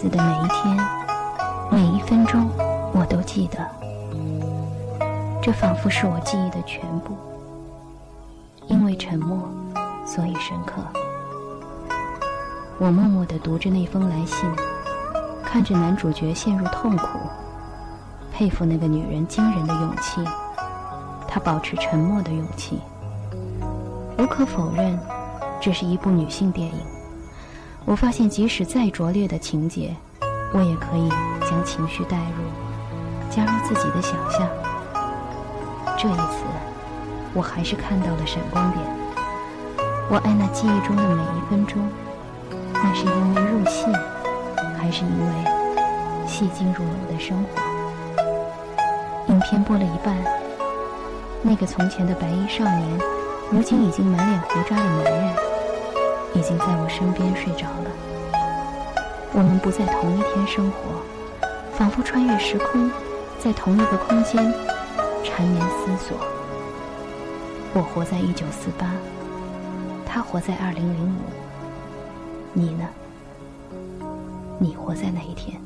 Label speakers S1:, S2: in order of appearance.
S1: 子的每一天，每一分钟，我都记得。这仿佛是我记忆的全部。因为沉默，所以深刻。我默默地读着那封来信，看着男主角陷入痛苦，佩服那个女人惊人的勇气，她保持沉默的勇气。无可否认，这是一部女性电影。我发现，即使再拙劣的情节，我也可以将情绪带入，加入自己的想象。这一次，我还是看到了闪光点。我爱那记忆中的每一分钟，那是因为入戏，还是因为戏精入了我的生活？影片播了一半，那个从前的白衣少年，如今已经满脸胡渣的男人，已经在我身边睡着了。我们不在同一天生活，仿佛穿越时空，在同一个空间缠绵思索。我活在一九四八。他活在二零零五，你呢？你活在哪一天？